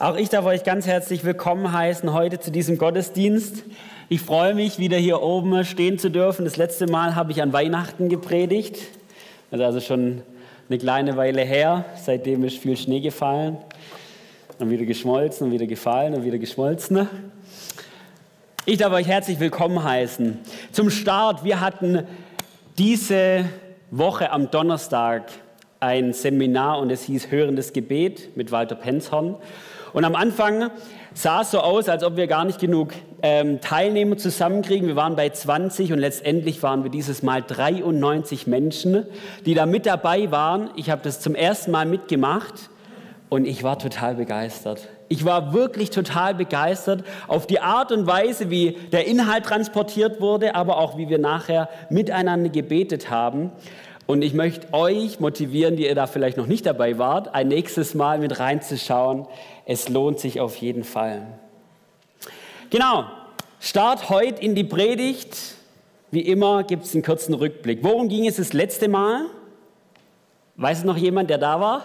Auch ich darf euch ganz herzlich willkommen heißen heute zu diesem Gottesdienst. Ich freue mich, wieder hier oben stehen zu dürfen. Das letzte Mal habe ich an Weihnachten gepredigt. Das ist also schon eine kleine Weile her. Seitdem ist viel Schnee gefallen. Dann wieder geschmolzen und wieder gefallen und wieder geschmolzen. Ich darf euch herzlich willkommen heißen. Zum Start, wir hatten diese Woche am Donnerstag ein Seminar und es hieß Hörendes Gebet mit Walter Penzhorn. Und am Anfang sah es so aus, als ob wir gar nicht genug ähm, Teilnehmer zusammenkriegen. Wir waren bei 20 und letztendlich waren wir dieses Mal 93 Menschen, die da mit dabei waren. Ich habe das zum ersten Mal mitgemacht und ich war total begeistert. Ich war wirklich total begeistert auf die Art und Weise, wie der Inhalt transportiert wurde, aber auch wie wir nachher miteinander gebetet haben. Und ich möchte euch motivieren, die ihr da vielleicht noch nicht dabei wart, ein nächstes Mal mit reinzuschauen. Es lohnt sich auf jeden Fall. Genau, Start heute in die Predigt. Wie immer gibt es einen kurzen Rückblick. Worum ging es das letzte Mal? Weiß es noch jemand, der da war?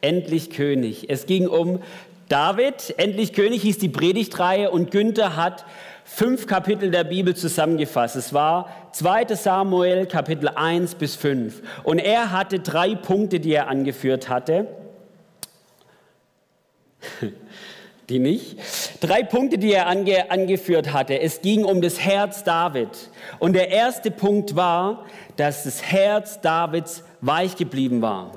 Endlich König. Es ging um David. Endlich König hieß die Predigtreihe und Günther hat fünf Kapitel der Bibel zusammengefasst. Es war 2 Samuel Kapitel 1 bis 5. Und er hatte drei Punkte, die er angeführt hatte. Die nicht. Drei Punkte, die er ange, angeführt hatte. Es ging um das Herz David. Und der erste Punkt war, dass das Herz Davids weich geblieben war.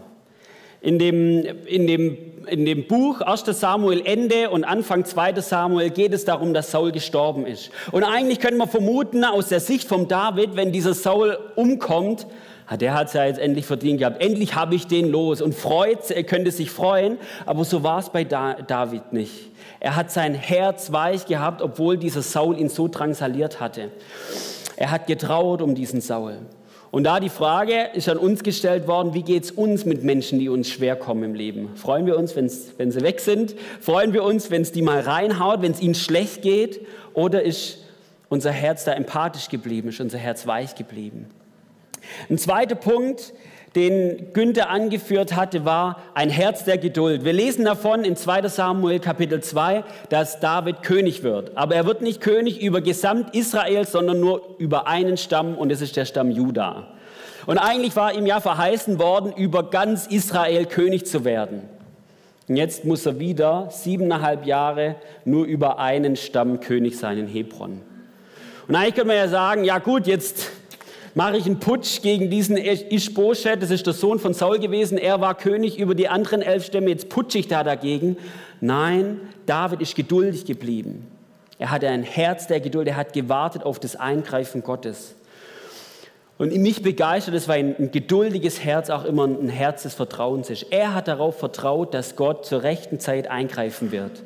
In dem, in dem in dem Buch 1 Samuel Ende und Anfang 2 Samuel geht es darum, dass Saul gestorben ist. Und eigentlich können wir vermuten, aus der Sicht von David, wenn dieser Saul umkommt, der hat es ja jetzt endlich verdient gehabt. Endlich habe ich den los und freut, er könnte sich freuen. Aber so war es bei David nicht. Er hat sein Herz weich gehabt, obwohl dieser Saul ihn so drangsaliert hatte. Er hat getrauert um diesen Saul. Und da die Frage ist an uns gestellt worden, wie geht es uns mit Menschen, die uns schwer kommen im Leben? Freuen wir uns, wenn's, wenn sie weg sind? Freuen wir uns, wenn es die mal reinhaut, wenn es ihnen schlecht geht? Oder ist unser Herz da empathisch geblieben, ist unser Herz weich geblieben? Ein zweiter Punkt, den Günther angeführt hatte, war ein Herz der Geduld. Wir lesen davon in 2 Samuel Kapitel 2, dass David König wird. Aber er wird nicht König über Gesamt Israel, sondern nur über einen Stamm und es ist der Stamm Juda. Und eigentlich war ihm ja verheißen worden, über ganz Israel König zu werden. Und jetzt muss er wieder siebeneinhalb Jahre nur über einen Stamm König sein in Hebron. Und eigentlich könnte man ja sagen, ja gut, jetzt mache ich einen Putsch gegen diesen Ishbosheth, das ist der Sohn von Saul gewesen, er war König über die anderen elf Stämme, jetzt putsche ich da dagegen. Nein, David ist geduldig geblieben. Er hatte ein Herz der Geduld, er hat gewartet auf das Eingreifen Gottes. Und mich begeistert es, weil ein geduldiges Herz auch immer ein Herz des Vertrauens ist. Er hat darauf vertraut, dass Gott zur rechten Zeit eingreifen wird.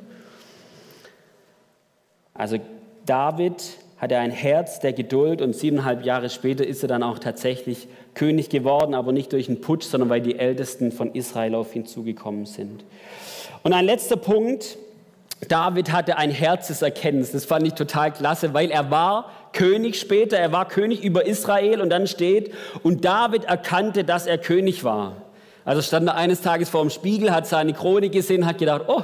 Also David hat er ein Herz der Geduld und siebeneinhalb Jahre später ist er dann auch tatsächlich König geworden, aber nicht durch einen Putsch, sondern weil die Ältesten von Israel auf ihn zugekommen sind. Und ein letzter Punkt, David hatte ein Herzeserkenntnis, das fand ich total klasse, weil er war König später, er war König über Israel und dann steht, und David erkannte, dass er König war. Also stand er eines Tages vor dem Spiegel, hat seine Krone gesehen, hat gedacht, oh,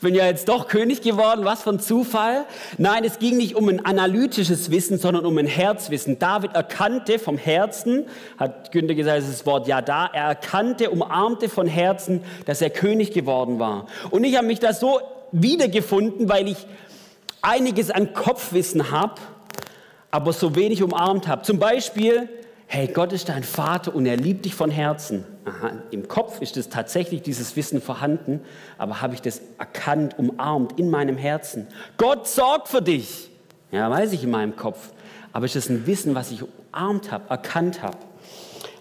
bin ja jetzt doch König geworden, was für ein Zufall. Nein, es ging nicht um ein analytisches Wissen, sondern um ein Herzwissen. David erkannte vom Herzen, hat Günther gesagt, das ist das Wort ja da, er erkannte, umarmte von Herzen, dass er König geworden war. Und ich habe mich da so wiedergefunden, weil ich einiges an Kopfwissen habe, aber so wenig umarmt habe. Zum Beispiel, hey, Gott ist dein Vater und er liebt dich von Herzen. Aha, im Kopf ist es tatsächlich dieses Wissen vorhanden, aber habe ich das erkannt, umarmt in meinem Herzen? Gott sorgt für dich. Ja, weiß ich in meinem Kopf. Aber ist das ein Wissen, was ich umarmt habe, erkannt habe?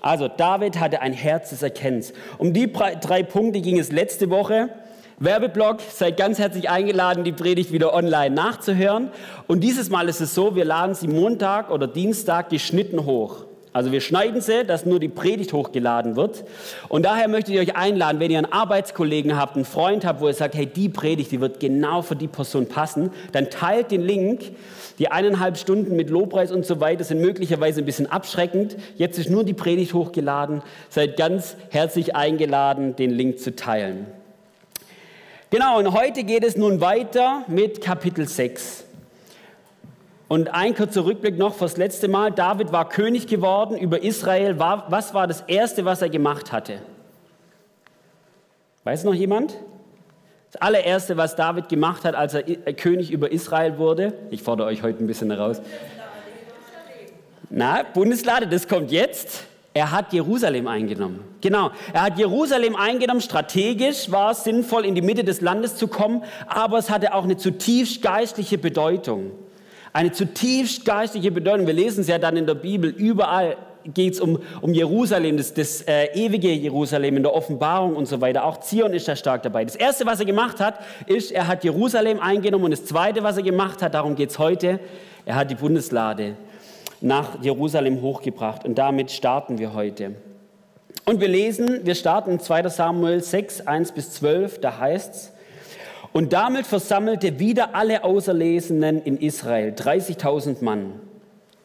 Also David hatte ein Herz des Erkennens. Um die drei Punkte ging es letzte Woche. Werbeblock, seid ganz herzlich eingeladen, die Predigt wieder online nachzuhören. Und dieses Mal ist es so, wir laden sie Montag oder Dienstag geschnitten hoch. Also wir schneiden sie, dass nur die Predigt hochgeladen wird. Und daher möchte ich euch einladen, wenn ihr einen Arbeitskollegen habt, einen Freund habt, wo ihr sagt, hey, die Predigt, die wird genau für die Person passen, dann teilt den Link. Die eineinhalb Stunden mit Lobpreis und so weiter sind möglicherweise ein bisschen abschreckend. Jetzt ist nur die Predigt hochgeladen. Seid ganz herzlich eingeladen, den Link zu teilen. Genau, und heute geht es nun weiter mit Kapitel 6. Und ein kurzer Rückblick noch fürs letzte Mal. David war König geworden über Israel. Was war das Erste, was er gemacht hatte? Weiß noch jemand? Das allererste, was David gemacht hat, als er König über Israel wurde. Ich fordere euch heute ein bisschen heraus. Na, Bundeslade, das kommt jetzt. Er hat Jerusalem eingenommen. Genau, er hat Jerusalem eingenommen. Strategisch war es sinnvoll, in die Mitte des Landes zu kommen, aber es hatte auch eine zutiefst geistliche Bedeutung. Eine zutiefst geistliche Bedeutung. Wir lesen es ja dann in der Bibel. Überall geht es um, um Jerusalem, das, das äh, ewige Jerusalem in der Offenbarung und so weiter. Auch Zion ist da stark dabei. Das Erste, was er gemacht hat, ist, er hat Jerusalem eingenommen. Und das Zweite, was er gemacht hat, darum geht es heute, er hat die Bundeslade nach Jerusalem hochgebracht. Und damit starten wir heute. Und wir lesen, wir starten in 2 Samuel 6, 1 bis 12, da heißt es, und damit versammelte wieder alle Auserlesenen in Israel, 30.000 Mann.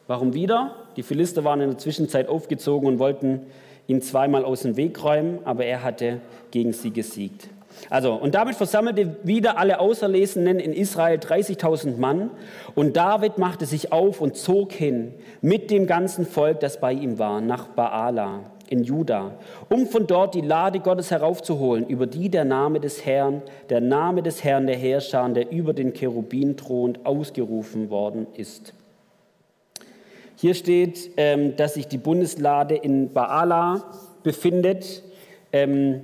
Warum wieder? Die Philister waren in der Zwischenzeit aufgezogen und wollten ihn zweimal aus dem Weg räumen, aber er hatte gegen sie gesiegt. Also, und damit versammelte wieder alle Auserlesenen in Israel 30.000 Mann. Und David machte sich auf und zog hin mit dem ganzen Volk, das bei ihm war, nach Baala in Juda, um von dort die Lade Gottes heraufzuholen, über die der Name des Herrn, der Name des Herrn der Herrscher, der über den Cherubin thront, ausgerufen worden ist. Hier steht, ähm, dass sich die Bundeslade in Baala befindet. Ähm,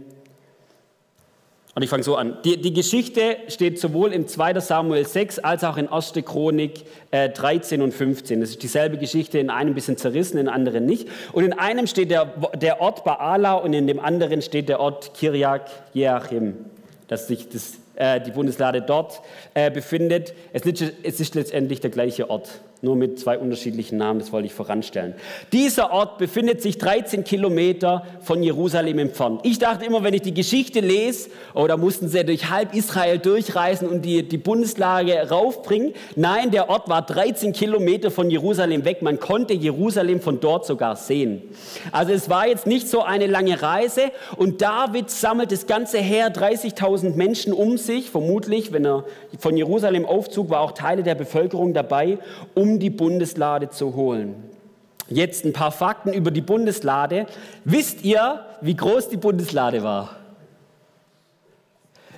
und ich fange so an. Die, die, Geschichte steht sowohl im 2. Samuel 6 als auch in 1. Chronik äh, 13 und 15. Das ist dieselbe Geschichte, in einem ein bisschen zerrissen, in anderen nicht. Und in einem steht der, der Ort Baala und in dem anderen steht der Ort Kirjak Jeachim, dass sich das, äh, die Bundeslade dort äh, befindet. Es ist, letztendlich der gleiche Ort nur mit zwei unterschiedlichen Namen, das wollte ich voranstellen. Dieser Ort befindet sich 13 Kilometer von Jerusalem entfernt. Ich dachte immer, wenn ich die Geschichte lese, oh, da mussten sie durch halb Israel durchreisen und die, die Bundeslage raufbringen. Nein, der Ort war 13 Kilometer von Jerusalem weg. Man konnte Jerusalem von dort sogar sehen. Also es war jetzt nicht so eine lange Reise und David sammelt das ganze Heer, 30.000 Menschen um sich, vermutlich, wenn er von Jerusalem aufzog, war auch Teile der Bevölkerung dabei, um die Bundeslade zu holen. Jetzt ein paar Fakten über die Bundeslade. Wisst ihr, wie groß die Bundeslade war?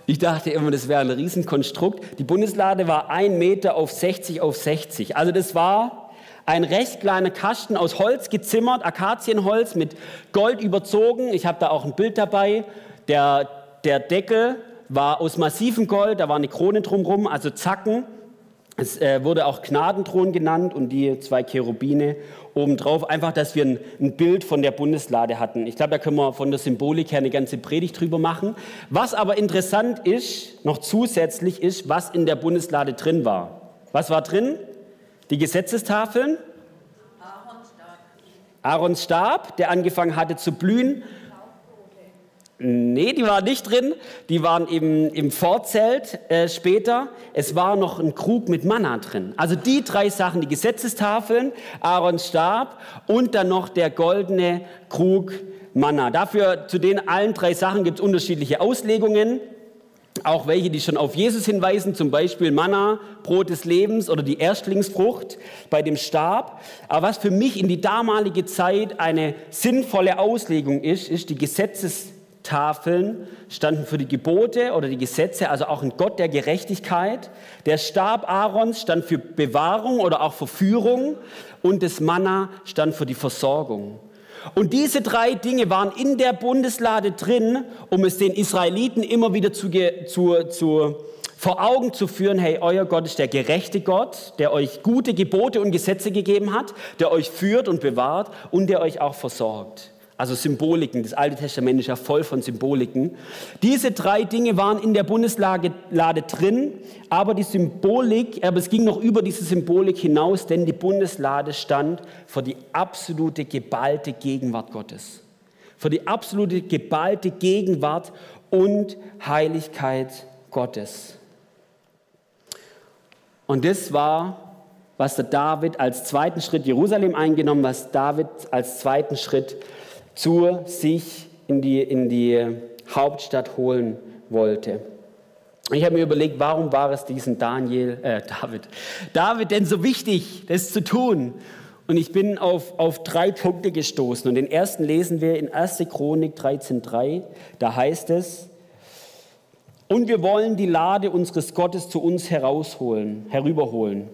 Ich dachte immer, das wäre ein Riesenkonstrukt. Die Bundeslade war ein Meter auf 60 auf 60. Also das war ein recht kleiner Kasten aus Holz gezimmert, Akazienholz mit Gold überzogen. Ich habe da auch ein Bild dabei. Der, der Deckel war aus massivem Gold, da war eine Krone drumherum, also Zacken. Es äh, wurde auch Gnadenthron genannt und die zwei Cherubine obendrauf. Einfach, dass wir ein, ein Bild von der Bundeslade hatten. Ich glaube, da können wir von der Symbolik her eine ganze Predigt drüber machen. Was aber interessant ist, noch zusätzlich ist, was in der Bundeslade drin war. Was war drin? Die Gesetzestafeln. Aarons Stab. Aarons Stab, der angefangen hatte zu blühen Nee, die waren nicht drin. Die waren im, im Vorzelt äh, später. Es war noch ein Krug mit Manna drin. Also die drei Sachen, die Gesetzestafeln, Aarons Stab und dann noch der goldene Krug Manna. Dafür, zu den allen drei Sachen gibt es unterschiedliche Auslegungen. Auch welche, die schon auf Jesus hinweisen, zum Beispiel Manna, Brot des Lebens oder die Erstlingsfrucht bei dem Stab. Aber was für mich in die damalige Zeit eine sinnvolle Auslegung ist, ist die Gesetzestafeln Tafeln standen für die Gebote oder die Gesetze, also auch ein Gott der Gerechtigkeit. Der Stab Aarons stand für Bewahrung oder auch für Führung und das Manna stand für die Versorgung. Und diese drei Dinge waren in der Bundeslade drin, um es den Israeliten immer wieder zu, zu, zu, vor Augen zu führen, hey, euer Gott ist der gerechte Gott, der euch gute Gebote und Gesetze gegeben hat, der euch führt und bewahrt und der euch auch versorgt. Also Symboliken. Das Alte Testament ist ja voll von Symboliken. Diese drei Dinge waren in der Bundeslade drin, aber die Symbolik, aber es ging noch über diese Symbolik hinaus, denn die Bundeslade stand für die absolute geballte Gegenwart Gottes. Für die absolute geballte Gegenwart und Heiligkeit Gottes. Und das war, was der David als zweiten Schritt Jerusalem eingenommen, was David als zweiten Schritt zu sich in die, in die Hauptstadt holen wollte. Ich habe mir überlegt, warum war es diesem Daniel, äh, David, David denn so wichtig, das zu tun? Und ich bin auf, auf drei Punkte gestoßen. Und den ersten lesen wir in 1. Chronik 13,3. Da heißt es, und wir wollen die Lade unseres Gottes zu uns herausholen, herüberholen.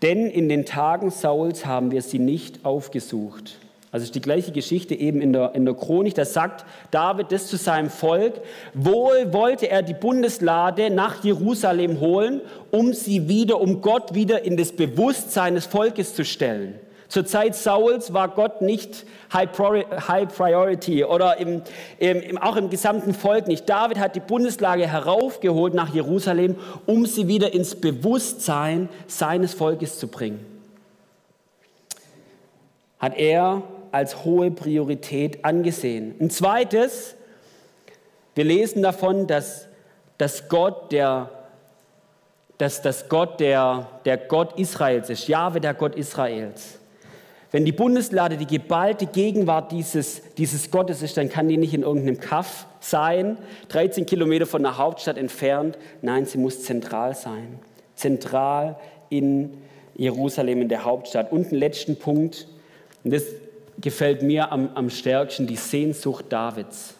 Denn in den Tagen Sauls haben wir sie nicht aufgesucht. Also ist die gleiche Geschichte eben in der, in der Chronik. Da sagt David das zu seinem Volk. Wohl wollte er die Bundeslade nach Jerusalem holen, um sie wieder, um Gott wieder in das Bewusstsein des Volkes zu stellen. Zur Zeit Sauls war Gott nicht High Priority oder im, im, auch im gesamten Volk nicht. David hat die Bundeslage heraufgeholt nach Jerusalem, um sie wieder ins Bewusstsein seines Volkes zu bringen. Hat er als hohe Priorität angesehen. Ein zweites, wir lesen davon, dass, dass Gott der dass das Gott der, der Gott Israels ist, Jahwe der Gott Israels. Wenn die Bundeslade die geballte Gegenwart dieses, dieses Gottes ist, dann kann die nicht in irgendeinem Kaff sein, 13 Kilometer von der Hauptstadt entfernt. Nein, sie muss zentral sein. Zentral in Jerusalem, in der Hauptstadt. Und einen letzten Punkt, und das gefällt mir am, am stärksten die Sehnsucht Davids.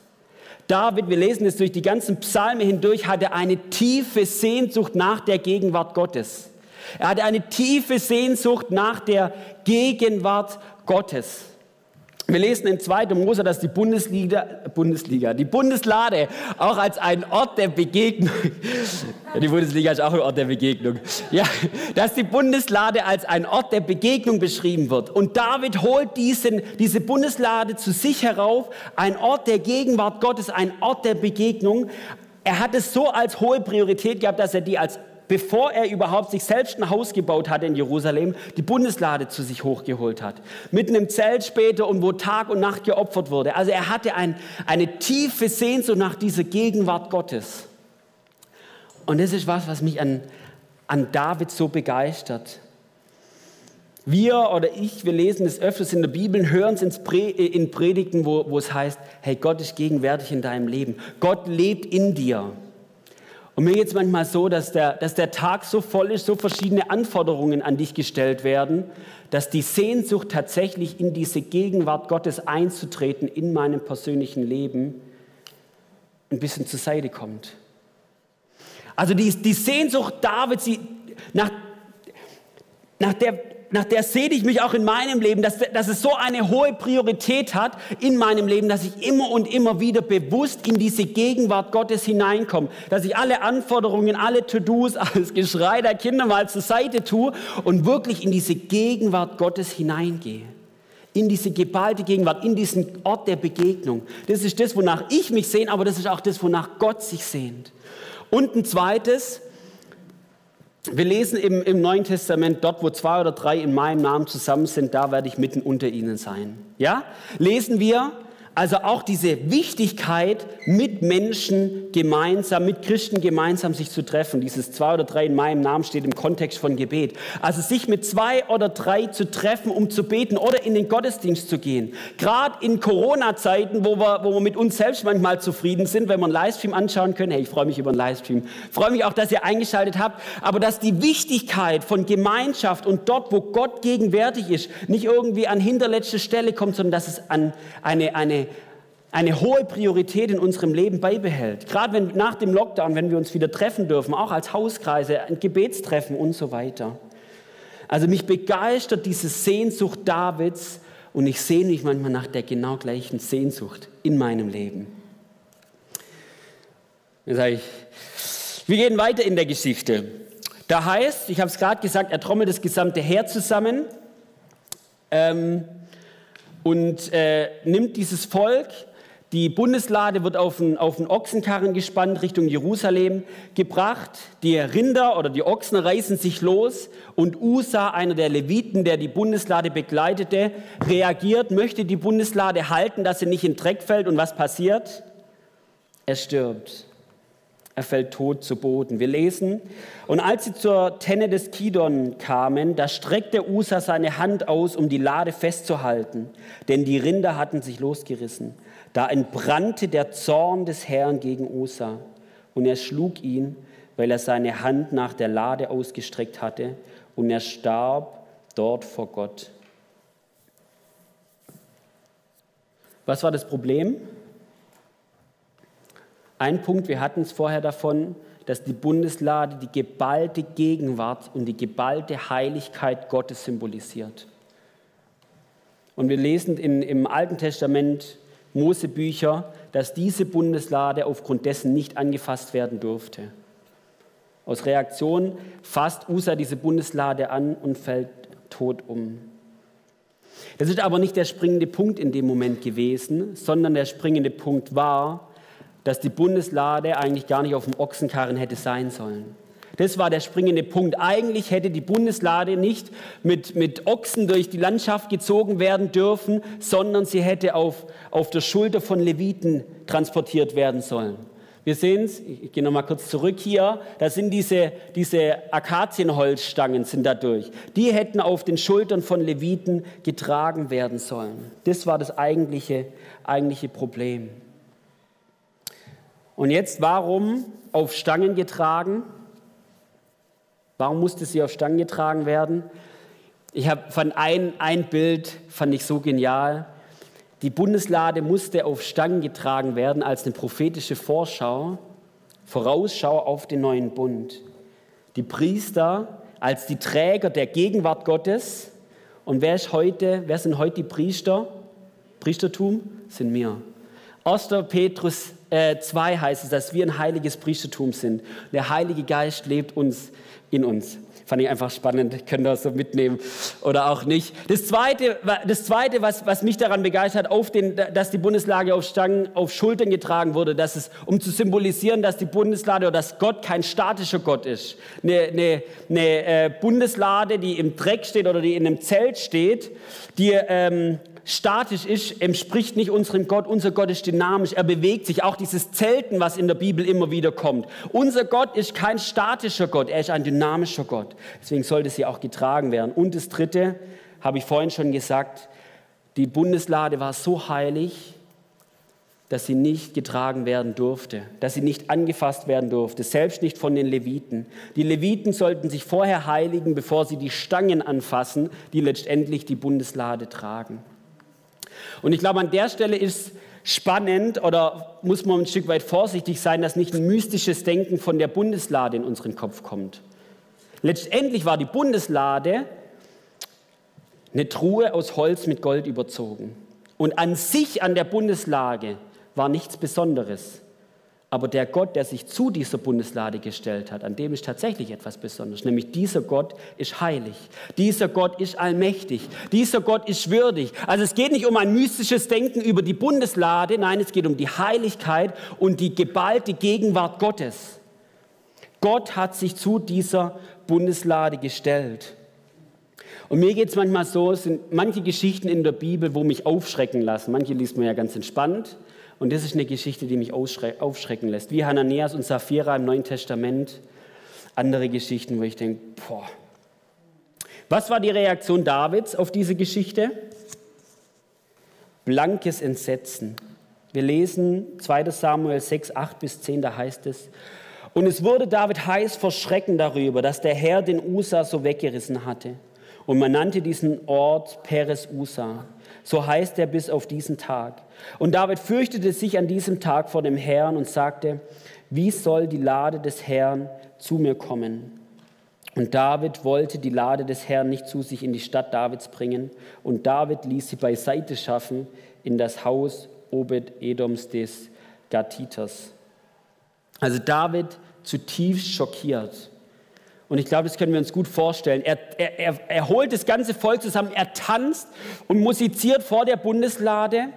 David, wir lesen es durch die ganzen Psalme hindurch, hatte eine tiefe Sehnsucht nach der Gegenwart Gottes. Er hatte eine tiefe Sehnsucht nach der Gegenwart Gottes. Wir lesen in 2. Mose, dass die Bundesliga, Bundesliga, die Bundeslade auch als ein Ort der Begegnung, die Bundesliga ist auch ein Ort der Begegnung, ja, dass die Bundeslade als ein Ort der Begegnung beschrieben wird. Und David holt diesen, diese Bundeslade zu sich herauf, ein Ort der Gegenwart Gottes, ein Ort der Begegnung. Er hat es so als hohe Priorität gehabt, dass er die als bevor er überhaupt sich selbst ein Haus gebaut hatte in Jerusalem, die Bundeslade zu sich hochgeholt hat. Mit einem Zelt später und wo Tag und Nacht geopfert wurde. Also er hatte ein, eine tiefe Sehnsucht nach dieser Gegenwart Gottes. Und das ist was, was mich an, an David so begeistert. Wir oder ich, wir lesen es öfters in der Bibel, hören es in Predigten, wo, wo es heißt, hey, Gott ist gegenwärtig in deinem Leben. Gott lebt in dir. Und mir geht es manchmal so, dass der, dass der Tag so voll ist, so verschiedene Anforderungen an dich gestellt werden, dass die Sehnsucht tatsächlich in diese Gegenwart Gottes einzutreten in meinem persönlichen Leben ein bisschen zur Seite kommt. Also die, die Sehnsucht Davids, nach, nach der nach der sehne ich mich auch in meinem Leben, dass, dass es so eine hohe Priorität hat in meinem Leben, dass ich immer und immer wieder bewusst in diese Gegenwart Gottes hineinkomme, dass ich alle Anforderungen, alle To-Dos, alles Geschrei der Kinder mal zur Seite tue und wirklich in diese Gegenwart Gottes hineingehe. In diese geballte Gegenwart, in diesen Ort der Begegnung. Das ist das, wonach ich mich sehne, aber das ist auch das, wonach Gott sich sehnt. Und ein zweites, wir lesen im, im, Neuen Testament, dort wo zwei oder drei in meinem Namen zusammen sind, da werde ich mitten unter ihnen sein. Ja? Lesen wir, also auch diese Wichtigkeit, mit Menschen gemeinsam, mit Christen gemeinsam sich zu treffen. Dieses zwei oder drei in meinem Namen steht im Kontext von Gebet. Also sich mit zwei oder drei zu treffen, um zu beten oder in den Gottesdienst zu gehen. Gerade in Corona-Zeiten, wo wir, wo wir mit uns selbst manchmal zufrieden sind, wenn wir einen Livestream anschauen können. Hey, ich freue mich über einen Livestream. Freue mich auch, dass ihr eingeschaltet habt. Aber dass die Wichtigkeit von Gemeinschaft und dort, wo Gott gegenwärtig ist, nicht irgendwie an hinterletzte Stelle kommt, sondern dass es an eine, eine eine hohe Priorität in unserem Leben beibehält. Gerade wenn, nach dem Lockdown, wenn wir uns wieder treffen dürfen, auch als Hauskreise, ein Gebetstreffen und so weiter. Also mich begeistert diese Sehnsucht Davids und ich sehne mich manchmal nach der genau gleichen Sehnsucht in meinem Leben. Dann sage ich, wir gehen weiter in der Geschichte. Da heißt, ich habe es gerade gesagt, er trommelt das gesamte Heer zusammen. Ähm, und äh, nimmt dieses Volk. Die Bundeslade wird auf einen, auf einen Ochsenkarren gespannt Richtung Jerusalem gebracht. Die Rinder oder die Ochsen reißen sich los und Usa, einer der Leviten, der die Bundeslade begleitete, reagiert, möchte die Bundeslade halten, dass sie nicht in Dreck fällt. Und was passiert? Er stirbt. Er fällt tot zu Boden. Wir lesen, und als sie zur Tenne des Kidon kamen, da streckte Usa seine Hand aus, um die Lade festzuhalten, denn die Rinder hatten sich losgerissen. Da entbrannte der Zorn des Herrn gegen Usa, und er schlug ihn, weil er seine Hand nach der Lade ausgestreckt hatte, und er starb dort vor Gott. Was war das Problem? Ein Punkt, wir hatten es vorher davon, dass die Bundeslade die geballte Gegenwart und die geballte Heiligkeit Gottes symbolisiert. Und wir lesen in, im Alten Testament Mosebücher, dass diese Bundeslade aufgrund dessen nicht angefasst werden durfte. Aus Reaktion fasst Usa diese Bundeslade an und fällt tot um. Das ist aber nicht der springende Punkt in dem Moment gewesen, sondern der springende Punkt war, dass die Bundeslade eigentlich gar nicht auf dem Ochsenkarren hätte sein sollen. Das war der springende Punkt. Eigentlich hätte die Bundeslade nicht mit, mit Ochsen durch die Landschaft gezogen werden dürfen, sondern sie hätte auf, auf der Schulter von Leviten transportiert werden sollen. Wir sehen es, ich gehe nochmal kurz zurück hier, da sind diese, diese Akazienholzstangen sind da durch. Die hätten auf den Schultern von Leviten getragen werden sollen. Das war das eigentliche, eigentliche Problem. Und jetzt, warum auf Stangen getragen? Warum musste sie auf Stangen getragen werden? Ich habe von ein, ein Bild fand ich so genial. Die Bundeslade musste auf Stangen getragen werden als eine prophetische Vorschau, Vorausschau auf den neuen Bund. Die Priester als die Träger der Gegenwart Gottes. Und wer ist heute, wer sind heute die Priester? Priestertum sind wir. 1. Petrus äh, 2 heißt es, dass wir ein heiliges Priestertum sind. Der Heilige Geist lebt uns in uns. Fand ich einfach spannend, könnt ihr das so mitnehmen oder auch nicht. Das Zweite, das Zweite was, was mich daran begeistert, auf den, dass die Bundeslade auf Stangen, auf Schultern getragen wurde, dass es, um zu symbolisieren, dass die Bundeslade oder dass Gott kein statischer Gott ist. Eine, eine, eine äh, Bundeslade, die im Dreck steht oder die in einem Zelt steht, die... Ähm, statisch ist, entspricht nicht unserem Gott. Unser Gott ist dynamisch, er bewegt sich. Auch dieses Zelten, was in der Bibel immer wieder kommt. Unser Gott ist kein statischer Gott, er ist ein dynamischer Gott. Deswegen sollte sie auch getragen werden. Und das Dritte, habe ich vorhin schon gesagt, die Bundeslade war so heilig, dass sie nicht getragen werden durfte, dass sie nicht angefasst werden durfte, selbst nicht von den Leviten. Die Leviten sollten sich vorher heiligen, bevor sie die Stangen anfassen, die letztendlich die Bundeslade tragen. Und ich glaube, an der Stelle ist spannend oder muss man ein Stück weit vorsichtig sein, dass nicht ein mystisches Denken von der Bundeslade in unseren Kopf kommt. Letztendlich war die Bundeslade eine Truhe aus Holz mit Gold überzogen. Und an sich an der Bundeslage war nichts Besonderes. Aber der Gott, der sich zu dieser Bundeslade gestellt hat, an dem ist tatsächlich etwas Besonderes. Nämlich dieser Gott ist heilig. Dieser Gott ist allmächtig. Dieser Gott ist würdig. Also es geht nicht um ein mystisches Denken über die Bundeslade. Nein, es geht um die Heiligkeit und die geballte Gegenwart Gottes. Gott hat sich zu dieser Bundeslade gestellt. Und mir geht es manchmal so, es sind manche Geschichten in der Bibel, wo mich aufschrecken lassen. Manche liest man ja ganz entspannt. Und das ist eine Geschichte, die mich aufschrecken lässt. Wie Hananias und Sapphira im Neuen Testament. Andere Geschichten, wo ich denke, boah. Was war die Reaktion Davids auf diese Geschichte? Blankes Entsetzen. Wir lesen 2 Samuel 6, 8 bis 10, da heißt es, und es wurde David heiß vor Schrecken darüber, dass der Herr den Usa so weggerissen hatte. Und man nannte diesen Ort Peres Usa. So heißt er bis auf diesen Tag. Und David fürchtete sich an diesem Tag vor dem Herrn und sagte, wie soll die Lade des Herrn zu mir kommen? Und David wollte die Lade des Herrn nicht zu sich in die Stadt Davids bringen. Und David ließ sie beiseite schaffen in das Haus Obed-Edoms des Gatiters. Also David zutiefst schockiert. Und ich glaube, das können wir uns gut vorstellen. Er, er, er, holt das ganze Volk zusammen, er tanzt und musiziert vor der Bundeslade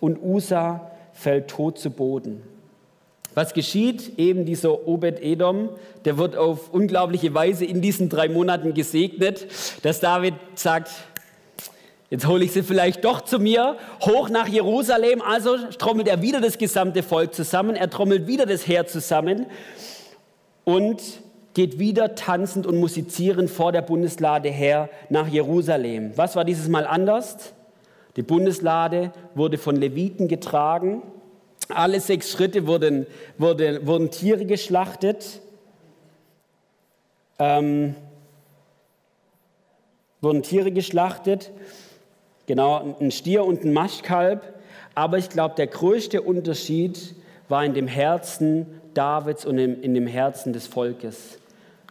und Usa fällt tot zu Boden. Was geschieht? Eben dieser Obed-Edom, der wird auf unglaubliche Weise in diesen drei Monaten gesegnet, dass David sagt, jetzt hole ich sie vielleicht doch zu mir, hoch nach Jerusalem. Also trommelt er wieder das gesamte Volk zusammen, er trommelt wieder das Heer zusammen und geht wieder tanzend und musizierend vor der Bundeslade her nach Jerusalem. Was war dieses Mal anders? Die Bundeslade wurde von Leviten getragen. Alle sechs Schritte wurden, wurden, wurden Tiere geschlachtet. Ähm, wurden Tiere geschlachtet. Genau, ein Stier und ein Maschkalb. Aber ich glaube, der größte Unterschied war in dem Herzen Davids und in dem Herzen des Volkes.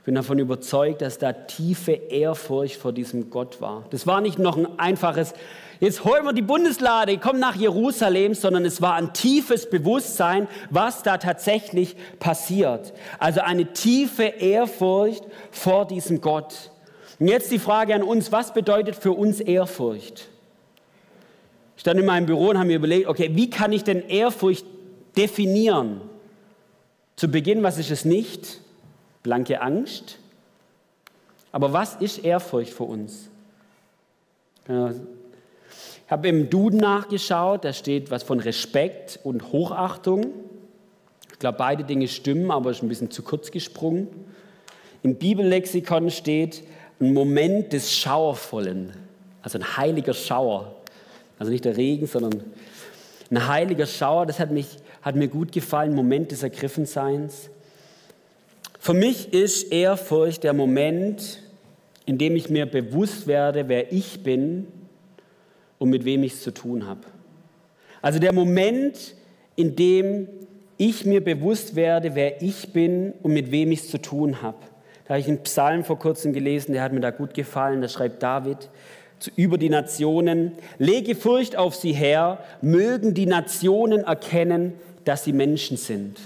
Ich bin davon überzeugt, dass da tiefe Ehrfurcht vor diesem Gott war. Das war nicht noch ein einfaches, jetzt holen wir die Bundeslade, komm nach Jerusalem, sondern es war ein tiefes Bewusstsein, was da tatsächlich passiert. Also eine tiefe Ehrfurcht vor diesem Gott. Und jetzt die Frage an uns, was bedeutet für uns Ehrfurcht? Ich stand in meinem Büro und habe mir überlegt, okay, wie kann ich denn Ehrfurcht definieren? Zu Beginn, was ist es nicht? Blanke Angst. Aber was ist Ehrfurcht für uns? Ich habe im Duden nachgeschaut, da steht was von Respekt und Hochachtung. Ich glaube, beide Dinge stimmen, aber ist ein bisschen zu kurz gesprungen. Im Bibellexikon steht ein Moment des Schauervollen, also ein heiliger Schauer. Also nicht der Regen, sondern ein heiliger Schauer. Das hat, mich, hat mir gut gefallen, Moment des Ergriffenseins. Für mich ist Ehrfurcht der Moment, in dem ich mir bewusst werde, wer ich bin und mit wem ich es zu tun habe. Also der Moment, in dem ich mir bewusst werde, wer ich bin und mit wem ich es zu tun habe. Da habe ich einen Psalm vor kurzem gelesen, der hat mir da gut gefallen. Da schreibt David über die Nationen, lege Furcht auf sie her, mögen die Nationen erkennen, dass sie Menschen sind.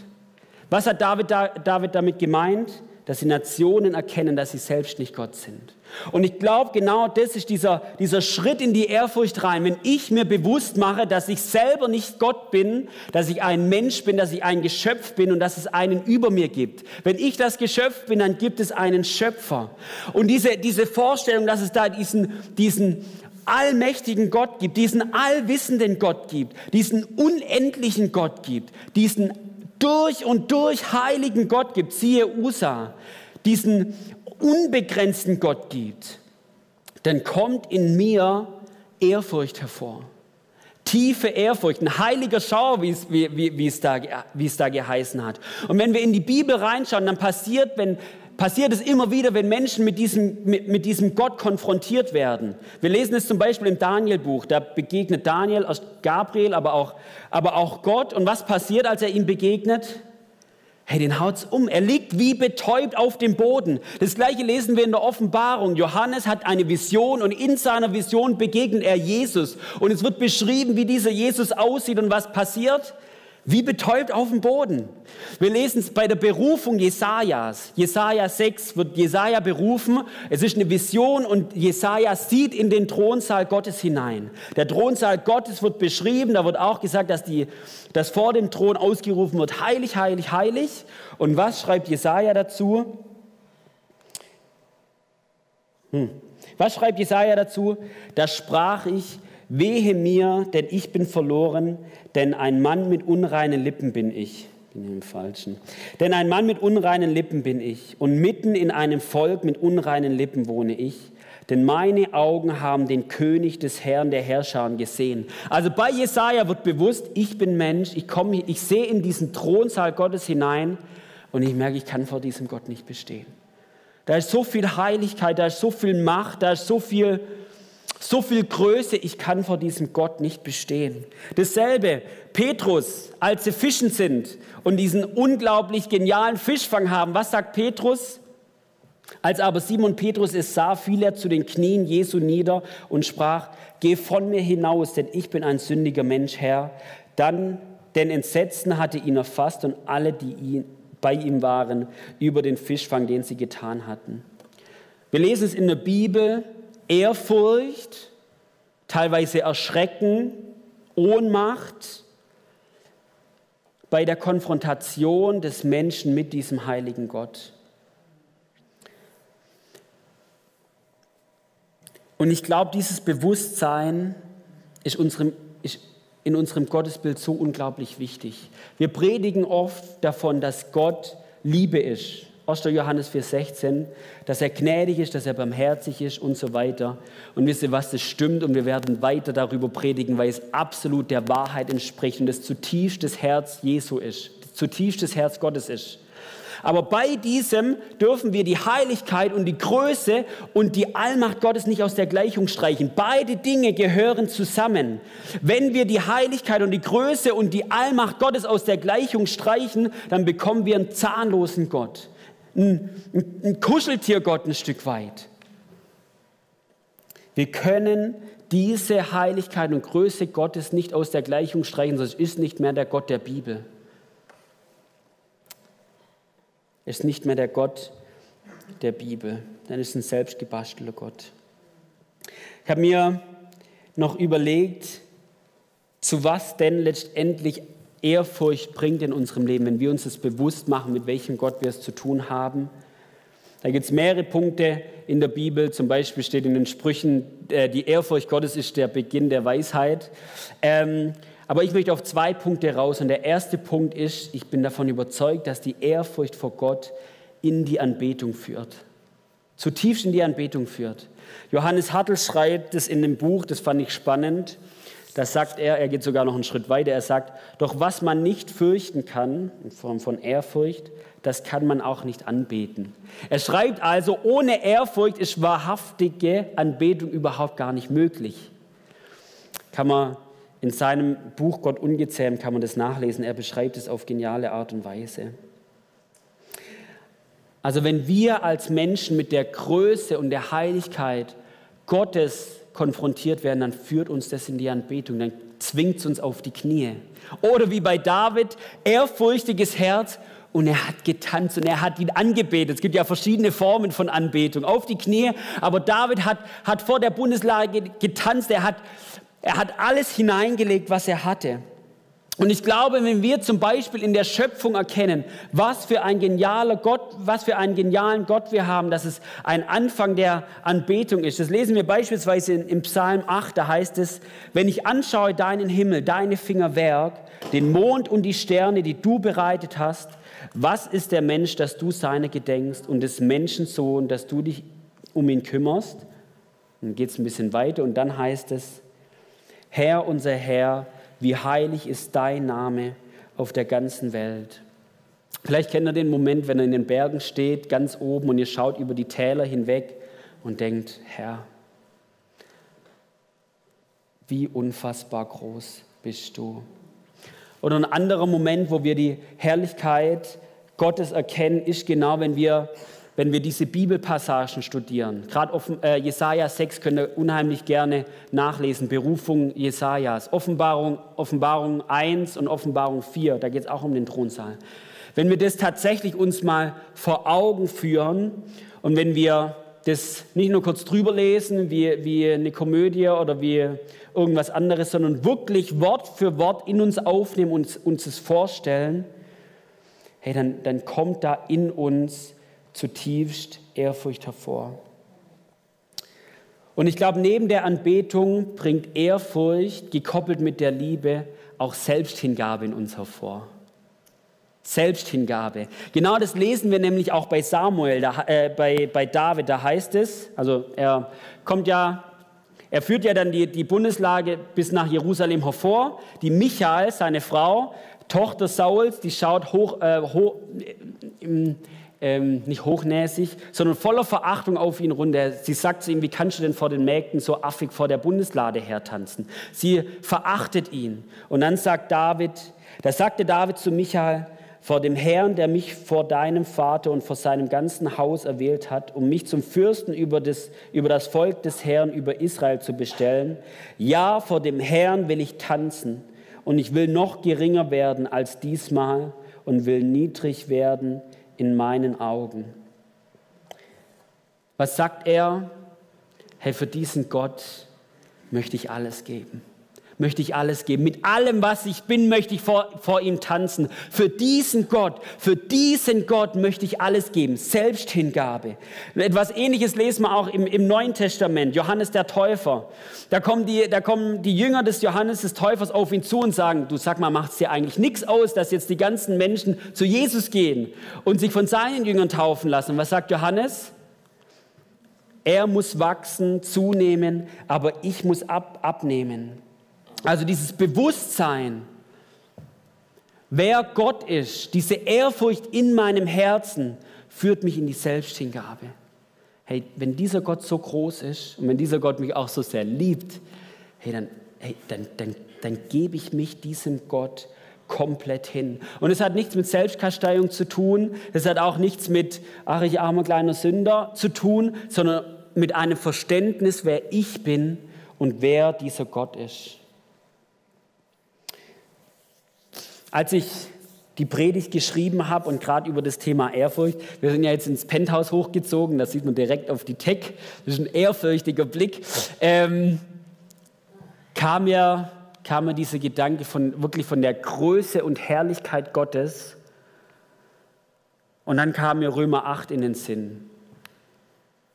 Was hat David, David damit gemeint? Dass die Nationen erkennen, dass sie selbst nicht Gott sind. Und ich glaube, genau das ist dieser, dieser Schritt in die Ehrfurcht rein. Wenn ich mir bewusst mache, dass ich selber nicht Gott bin, dass ich ein Mensch bin, dass ich ein Geschöpf bin und dass es einen über mir gibt. Wenn ich das Geschöpf bin, dann gibt es einen Schöpfer. Und diese, diese Vorstellung, dass es da diesen, diesen allmächtigen Gott gibt, diesen allwissenden Gott gibt, diesen unendlichen Gott gibt, diesen durch und durch heiligen Gott gibt, siehe USA, diesen unbegrenzten Gott gibt, dann kommt in mir Ehrfurcht hervor. Tiefe Ehrfurcht, ein heiliger Schauer, wie es, wie, wie, wie, es da, wie es da geheißen hat. Und wenn wir in die Bibel reinschauen, dann passiert, wenn, passiert es immer wieder, wenn Menschen mit diesem, mit, mit diesem Gott konfrontiert werden. Wir lesen es zum Beispiel im Daniel-Buch. Da begegnet Daniel aus Gabriel, aber auch, aber auch Gott. Und was passiert, als er ihm begegnet? Hey, den haut's um. Er liegt wie betäubt auf dem Boden. Das gleiche lesen wir in der Offenbarung. Johannes hat eine Vision und in seiner Vision begegnet er Jesus. Und es wird beschrieben, wie dieser Jesus aussieht und was passiert wie betäubt auf dem Boden. Wir lesen es bei der Berufung Jesajas. Jesaja 6 wird Jesaja berufen. Es ist eine Vision und Jesaja sieht in den Thronsaal Gottes hinein. Der Thronsaal Gottes wird beschrieben. Da wird auch gesagt, dass, die, dass vor dem Thron ausgerufen wird: Heilig, heilig, heilig. Und was schreibt Jesaja dazu? Hm. Was schreibt Jesaja dazu? Da sprach ich, Wehe mir, denn ich bin verloren, denn ein Mann mit unreinen Lippen bin ich. Bin im Falschen. Denn ein Mann mit unreinen Lippen bin ich und mitten in einem Volk mit unreinen Lippen wohne ich. Denn meine Augen haben den König des Herrn der Herrscher gesehen. Also bei Jesaja wird bewusst, ich bin Mensch, ich komme, ich sehe in diesen Thronsaal Gottes hinein und ich merke, ich kann vor diesem Gott nicht bestehen. Da ist so viel Heiligkeit, da ist so viel Macht, da ist so viel so viel Größe, ich kann vor diesem Gott nicht bestehen. Dasselbe, Petrus, als sie fischen sind und diesen unglaublich genialen Fischfang haben, was sagt Petrus? Als aber Simon Petrus es sah, fiel er zu den Knien Jesu nieder und sprach, geh von mir hinaus, denn ich bin ein sündiger Mensch, Herr. Dann, denn Entsetzen hatte ihn erfasst und alle, die ihn bei ihm waren, über den Fischfang, den sie getan hatten. Wir lesen es in der Bibel, Ehrfurcht, teilweise Erschrecken, Ohnmacht bei der Konfrontation des Menschen mit diesem heiligen Gott. Und ich glaube, dieses Bewusstsein ist, unserem, ist in unserem Gottesbild so unglaublich wichtig. Wir predigen oft davon, dass Gott Liebe ist. 1. Johannes 4,16, dass er gnädig ist, dass er barmherzig ist und so weiter. Und wisst ihr was, das stimmt und wir werden weiter darüber predigen, weil es absolut der Wahrheit entspricht und das zutiefst das Herz Jesu ist, das zutiefst das Herz Gottes ist. Aber bei diesem dürfen wir die Heiligkeit und die Größe und die Allmacht Gottes nicht aus der Gleichung streichen. Beide Dinge gehören zusammen. Wenn wir die Heiligkeit und die Größe und die Allmacht Gottes aus der Gleichung streichen, dann bekommen wir einen zahnlosen Gott, ein, ein Kuscheltiergott ein Stück weit. Wir können diese Heiligkeit und Größe Gottes nicht aus der Gleichung streichen, sonst ist nicht mehr der Gott der Bibel. ist nicht mehr der Gott der Bibel, dann ist ein selbstgebastelter Gott. Ich habe mir noch überlegt, zu was denn letztendlich Ehrfurcht bringt in unserem Leben, wenn wir uns das bewusst machen, mit welchem Gott wir es zu tun haben. Da gibt es mehrere Punkte in der Bibel. Zum Beispiel steht in den Sprüchen, äh, die Ehrfurcht Gottes ist der Beginn der Weisheit. Ähm, aber ich möchte auf zwei Punkte raus. Und der erste Punkt ist, ich bin davon überzeugt, dass die Ehrfurcht vor Gott in die Anbetung führt. Zutiefst in die Anbetung führt. Johannes Hartl schreibt es in dem Buch, das fand ich spannend. Da sagt er, er geht sogar noch einen Schritt weiter, er sagt, doch was man nicht fürchten kann, in Form von Ehrfurcht, das kann man auch nicht anbeten. Er schreibt also, ohne Ehrfurcht ist wahrhaftige Anbetung überhaupt gar nicht möglich. Kann man in seinem Buch Gott ungezähmt kann man das nachlesen. Er beschreibt es auf geniale Art und Weise. Also wenn wir als Menschen mit der Größe und der Heiligkeit Gottes konfrontiert werden, dann führt uns das in die Anbetung, dann zwingt es uns auf die Knie. Oder wie bei David, ehrfurchtiges Herz und er hat getanzt und er hat ihn angebetet. Es gibt ja verschiedene Formen von Anbetung. Auf die Knie, aber David hat, hat vor der Bundeslage getanzt, er hat er hat alles hineingelegt, was er hatte. Und ich glaube, wenn wir zum Beispiel in der Schöpfung erkennen, was für ein genialer Gott, was für einen genialen Gott wir haben, dass es ein Anfang der Anbetung ist. Das lesen wir beispielsweise im Psalm 8, da heißt es, wenn ich anschaue deinen Himmel, deine Fingerwerk, den Mond und die Sterne, die du bereitet hast, was ist der Mensch, dass du seine gedenkst und des Menschensohn, dass du dich um ihn kümmerst? Dann geht es ein bisschen weiter und dann heißt es, Herr, unser Herr, wie heilig ist dein Name auf der ganzen Welt. Vielleicht kennt ihr den Moment, wenn er in den Bergen steht, ganz oben, und ihr schaut über die Täler hinweg und denkt, Herr, wie unfassbar groß bist du. Oder ein anderer Moment, wo wir die Herrlichkeit Gottes erkennen, ist genau, wenn wir wenn wir diese Bibelpassagen studieren. Gerade äh, Jesaja 6 könnt ihr unheimlich gerne nachlesen. Berufung Jesajas. Offenbarung, Offenbarung 1 und Offenbarung 4. Da geht es auch um den Thronsaal. Wenn wir das tatsächlich uns mal vor Augen führen und wenn wir das nicht nur kurz drüber lesen, wie, wie eine Komödie oder wie irgendwas anderes, sondern wirklich Wort für Wort in uns aufnehmen und uns es vorstellen, hey, dann, dann kommt da in uns zutiefst Ehrfurcht hervor. Und ich glaube, neben der Anbetung bringt Ehrfurcht, gekoppelt mit der Liebe, auch Selbsthingabe in uns hervor. Selbsthingabe. Genau das lesen wir nämlich auch bei Samuel, da, äh, bei, bei David. Da heißt es, also er kommt ja, er führt ja dann die, die Bundeslage bis nach Jerusalem hervor. Die Michael, seine Frau, Tochter Sauls, die schaut hoch, äh, hoch im, ähm, nicht hochnäsig, sondern voller Verachtung auf ihn runter. Sie sagt zu ihm, wie kannst du denn vor den Mägden so affig vor der Bundeslade hertanzen? Sie verachtet ihn. Und dann sagt David, da sagte David zu Michael, vor dem Herrn, der mich vor deinem Vater und vor seinem ganzen Haus erwählt hat, um mich zum Fürsten über das, über das Volk des Herrn, über Israel zu bestellen. Ja, vor dem Herrn will ich tanzen und ich will noch geringer werden als diesmal und will niedrig werden in meinen Augen. Was sagt er? Hey, für diesen Gott möchte ich alles geben möchte ich alles geben. Mit allem, was ich bin, möchte ich vor, vor ihm tanzen. Für diesen Gott, für diesen Gott möchte ich alles geben. Selbsthingabe. Etwas Ähnliches lesen wir auch im, im Neuen Testament. Johannes der Täufer. Da kommen, die, da kommen die Jünger des Johannes des Täufers auf ihn zu und sagen, du sag mal, macht es dir eigentlich nichts aus, dass jetzt die ganzen Menschen zu Jesus gehen und sich von seinen Jüngern taufen lassen. Was sagt Johannes? Er muss wachsen, zunehmen, aber ich muss ab, abnehmen. Also dieses Bewusstsein, wer Gott ist, diese Ehrfurcht in meinem Herzen, führt mich in die Selbsthingabe. Hey, wenn dieser Gott so groß ist und wenn dieser Gott mich auch so sehr liebt, hey, dann, hey, dann, dann, dann gebe ich mich diesem Gott komplett hin. Und es hat nichts mit Selbstkasteiung zu tun, es hat auch nichts mit, ach, ich armer kleiner Sünder zu tun, sondern mit einem Verständnis, wer ich bin und wer dieser Gott ist. Als ich die Predigt geschrieben habe und gerade über das Thema Ehrfurcht, wir sind ja jetzt ins Penthouse hochgezogen, da sieht man direkt auf die Tech, das ist ein ehrfürchtiger Blick, ähm, kam, mir, kam mir dieser Gedanke von wirklich von der Größe und Herrlichkeit Gottes. Und dann kam mir Römer 8 in den Sinn,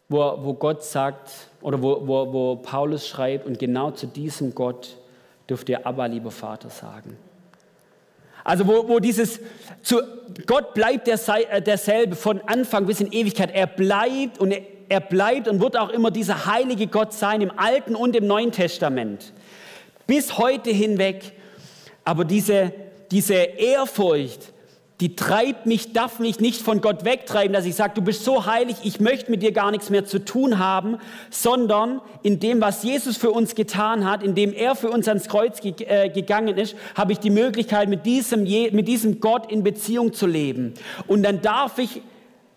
wo, wo Gott sagt, oder wo, wo, wo Paulus schreibt, und genau zu diesem Gott dürft ihr aber, lieber Vater, sagen. Also wo, wo dieses, zu, Gott bleibt der, äh, derselbe von Anfang bis in Ewigkeit. Er bleibt und er, er bleibt und wird auch immer dieser heilige Gott sein im Alten und im Neuen Testament. Bis heute hinweg. Aber diese, diese Ehrfurcht, die treibt mich, darf mich nicht von Gott wegtreiben, dass ich sage, du bist so heilig, ich möchte mit dir gar nichts mehr zu tun haben, sondern in dem, was Jesus für uns getan hat, in dem er für uns ans Kreuz äh, gegangen ist, habe ich die Möglichkeit, mit diesem, mit diesem Gott in Beziehung zu leben. Und dann darf ich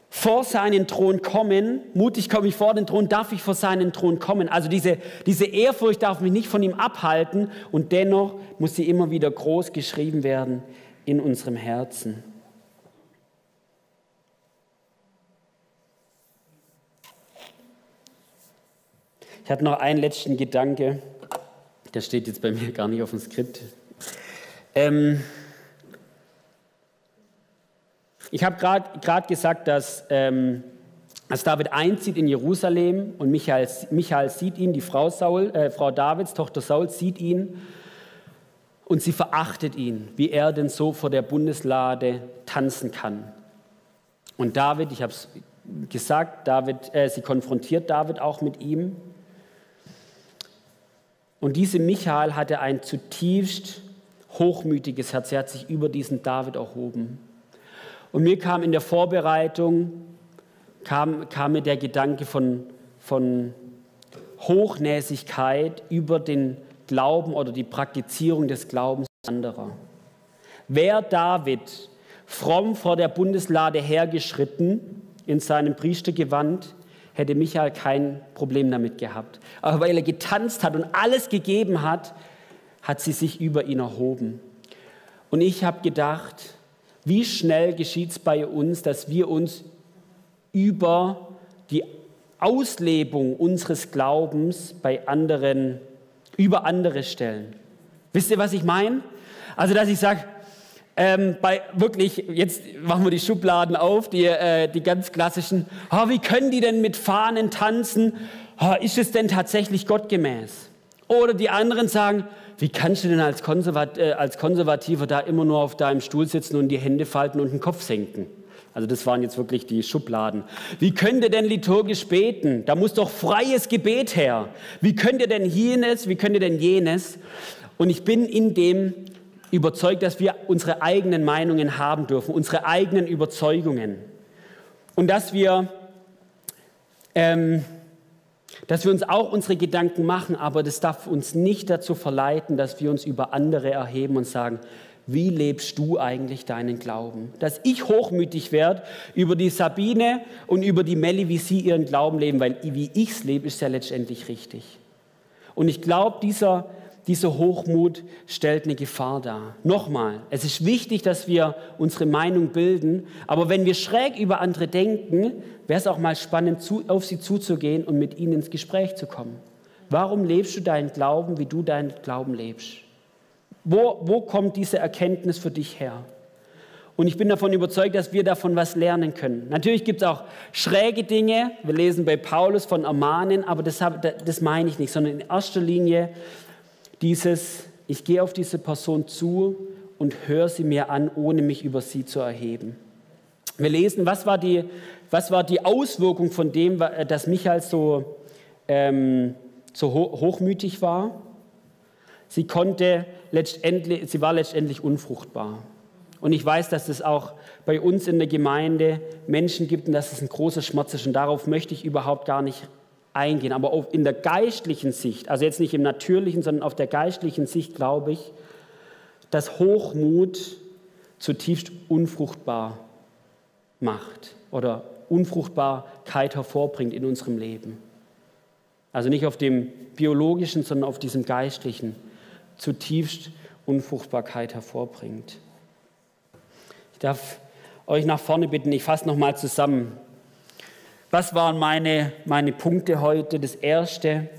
vor seinen Thron kommen, mutig komme ich vor den Thron, darf ich vor seinen Thron kommen. Also diese, diese Ehrfurcht darf mich nicht von ihm abhalten und dennoch muss sie immer wieder groß geschrieben werden in unserem Herzen. Ich hatte noch einen letzten Gedanke, der steht jetzt bei mir gar nicht auf dem Skript. Ähm ich habe gerade gesagt, dass ähm, als David einzieht in Jerusalem und Michael, Michael sieht ihn, die Frau, Saul, äh, Frau Davids, Tochter Saul, sieht ihn und sie verachtet ihn, wie er denn so vor der Bundeslade tanzen kann. Und David, ich habe es gesagt, David, äh, sie konfrontiert David auch mit ihm. Und diese Michael hatte ein zutiefst hochmütiges Herz. Sie hat sich über diesen David erhoben. Und mir kam in der Vorbereitung, kam, kam mir der Gedanke von, von Hochnäsigkeit über den Glauben oder die Praktizierung des Glaubens anderer. Wer David fromm vor der Bundeslade hergeschritten in seinem Priestergewand, hätte Michael kein Problem damit gehabt. Aber weil er getanzt hat und alles gegeben hat, hat sie sich über ihn erhoben. Und ich habe gedacht, wie schnell geschieht es bei uns, dass wir uns über die Auslebung unseres Glaubens bei anderen, über andere stellen. Wisst ihr, was ich meine? Also, dass ich sage, ähm, bei wirklich, jetzt machen wir die Schubladen auf, die, äh, die ganz klassischen, oh, wie können die denn mit Fahnen tanzen? Oh, ist es denn tatsächlich gottgemäß? Oder die anderen sagen, wie kannst du denn als, Konservat äh, als Konservativer da immer nur auf deinem Stuhl sitzen und die Hände falten und den Kopf senken? Also das waren jetzt wirklich die Schubladen. Wie könnt ihr denn liturgisch beten? Da muss doch freies Gebet her. Wie könnt ihr denn jenes? Wie könnt ihr denn jenes? Und ich bin in dem überzeugt, dass wir unsere eigenen Meinungen haben dürfen, unsere eigenen Überzeugungen. Und dass wir, ähm, dass wir uns auch unsere Gedanken machen, aber das darf uns nicht dazu verleiten, dass wir uns über andere erheben und sagen, wie lebst du eigentlich deinen Glauben? Dass ich hochmütig werde über die Sabine und über die Melli, wie sie ihren Glauben leben, weil wie ich es lebe, ist ja letztendlich richtig. Und ich glaube, dieser, dieser Hochmut stellt eine Gefahr dar. Nochmal, es ist wichtig, dass wir unsere Meinung bilden, aber wenn wir schräg über andere denken, wäre es auch mal spannend, auf sie zuzugehen und mit ihnen ins Gespräch zu kommen. Warum lebst du deinen Glauben, wie du deinen Glauben lebst? Wo, wo kommt diese Erkenntnis für dich her? Und ich bin davon überzeugt, dass wir davon was lernen können. Natürlich gibt es auch schräge Dinge. Wir lesen bei Paulus von Ermahnen, aber das, das meine ich nicht, sondern in erster Linie dieses, ich gehe auf diese Person zu und höre sie mir an, ohne mich über sie zu erheben. Wir lesen, was war die, was war die Auswirkung von dem, dass Michael so, ähm, so hochmütig war? Sie konnte letztendlich, sie war letztendlich unfruchtbar. Und ich weiß, dass es auch bei uns in der Gemeinde Menschen gibt und dass es ein großer Schmerz ist. Und darauf möchte ich überhaupt gar nicht eingehen. Aber in der geistlichen Sicht, also jetzt nicht im natürlichen, sondern auf der geistlichen Sicht glaube ich, dass Hochmut zutiefst unfruchtbar macht oder Unfruchtbarkeit hervorbringt in unserem Leben. Also nicht auf dem biologischen, sondern auf diesem geistlichen zutiefst Unfruchtbarkeit hervorbringt. Ich darf euch nach vorne bitten, ich fasse nochmal zusammen. Was waren meine, meine Punkte heute? Das erste,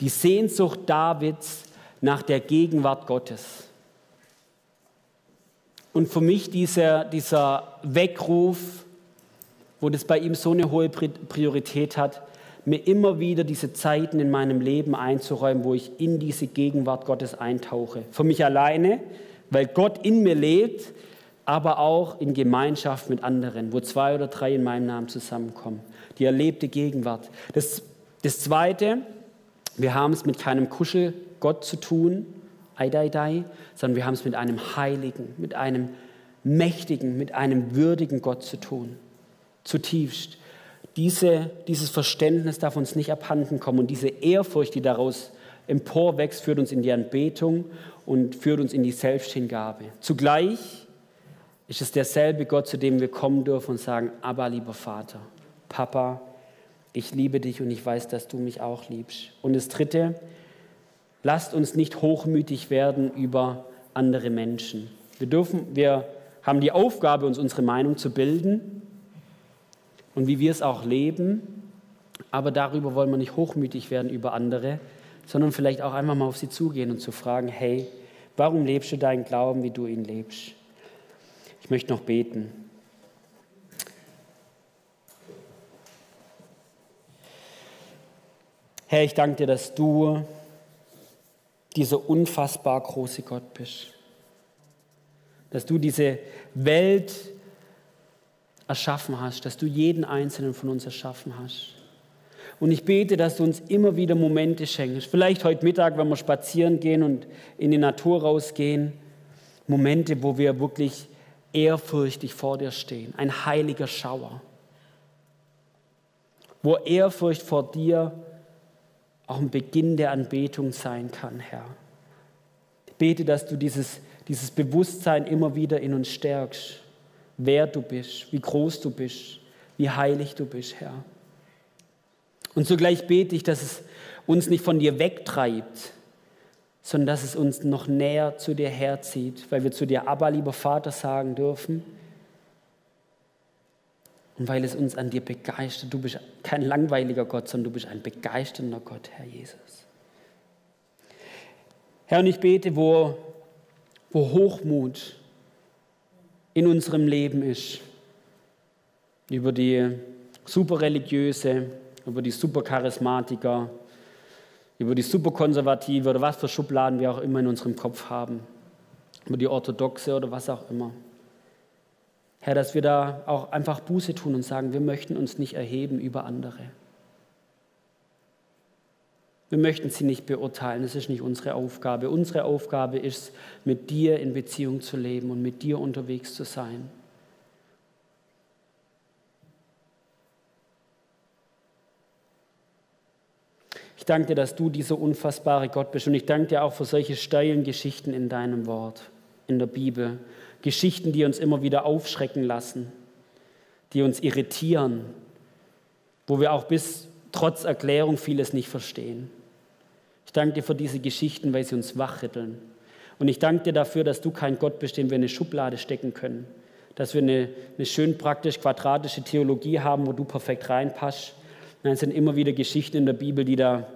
die Sehnsucht Davids nach der Gegenwart Gottes. Und für mich dieser, dieser Weckruf, wo das bei ihm so eine hohe Priorität hat, mir immer wieder diese Zeiten in meinem Leben einzuräumen, wo ich in diese Gegenwart Gottes eintauche. Für mich alleine, weil Gott in mir lebt, aber auch in Gemeinschaft mit anderen, wo zwei oder drei in meinem Namen zusammenkommen die erlebte Gegenwart. Das, das Zweite, wir haben es mit keinem Kuschelgott zu tun, Eidai, sondern wir haben es mit einem heiligen, mit einem mächtigen, mit einem würdigen Gott zu tun. Zutiefst. Diese, dieses Verständnis darf uns nicht abhanden kommen und diese Ehrfurcht, die daraus emporwächst, führt uns in die Anbetung und führt uns in die Selbsthingabe. Zugleich ist es derselbe Gott, zu dem wir kommen dürfen und sagen, aber lieber Vater, Papa, ich liebe dich und ich weiß, dass du mich auch liebst. Und das Dritte, lasst uns nicht hochmütig werden über andere Menschen. Wir, dürfen, wir haben die Aufgabe, uns unsere Meinung zu bilden und wie wir es auch leben, aber darüber wollen wir nicht hochmütig werden über andere, sondern vielleicht auch einfach mal auf sie zugehen und zu fragen, hey, warum lebst du deinen Glauben, wie du ihn lebst? Ich möchte noch beten. Herr, ich danke dir, dass du dieser unfassbar große Gott bist. Dass du diese Welt erschaffen hast, dass du jeden einzelnen von uns erschaffen hast. Und ich bete, dass du uns immer wieder Momente schenkst. Vielleicht heute Mittag, wenn wir spazieren gehen und in die Natur rausgehen. Momente, wo wir wirklich ehrfürchtig vor dir stehen. Ein heiliger Schauer. Wo Ehrfurcht vor dir auch ein Beginn der Anbetung sein kann, Herr. Ich bete, dass du dieses, dieses Bewusstsein immer wieder in uns stärkst, wer du bist, wie groß du bist, wie heilig du bist, Herr. Und zugleich bete ich, dass es uns nicht von dir wegtreibt, sondern dass es uns noch näher zu dir herzieht, weil wir zu dir Abba, lieber Vater, sagen dürfen und weil es uns an dir begeistert. Du bist kein langweiliger Gott, sondern du bist ein begeisternder Gott, Herr Jesus. Herr, und ich bete, wo, wo Hochmut in unserem Leben ist, über die Superreligiöse, über die Supercharismatiker, über die Superkonservative oder was für Schubladen wir auch immer in unserem Kopf haben, über die Orthodoxe oder was auch immer. Herr, dass wir da auch einfach Buße tun und sagen, wir möchten uns nicht erheben über andere. Wir möchten sie nicht beurteilen, das ist nicht unsere Aufgabe. Unsere Aufgabe ist, mit dir in Beziehung zu leben und mit dir unterwegs zu sein. Ich danke dir, dass du dieser unfassbare Gott bist und ich danke dir auch für solche steilen Geschichten in deinem Wort, in der Bibel, Geschichten, die uns immer wieder aufschrecken lassen, die uns irritieren, wo wir auch bis trotz Erklärung vieles nicht verstehen. Ich danke dir für diese Geschichten, weil sie uns wachrütteln. Und ich danke dir dafür, dass du kein Gott bist, den wir in eine Schublade stecken können. Dass wir eine, eine schön praktisch quadratische Theologie haben, wo du perfekt reinpasst. Nein, es sind immer wieder Geschichten in der Bibel, die da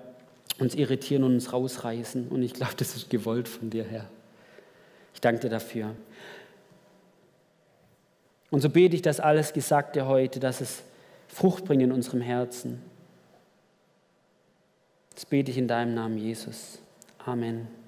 uns irritieren und uns rausreißen. Und ich glaube, das ist gewollt von dir, Herr. Ich danke dir dafür. Und so bete ich, dass alles Gesagte heute, dass es Frucht bringt in unserem Herzen. Das bete ich in deinem Namen, Jesus. Amen.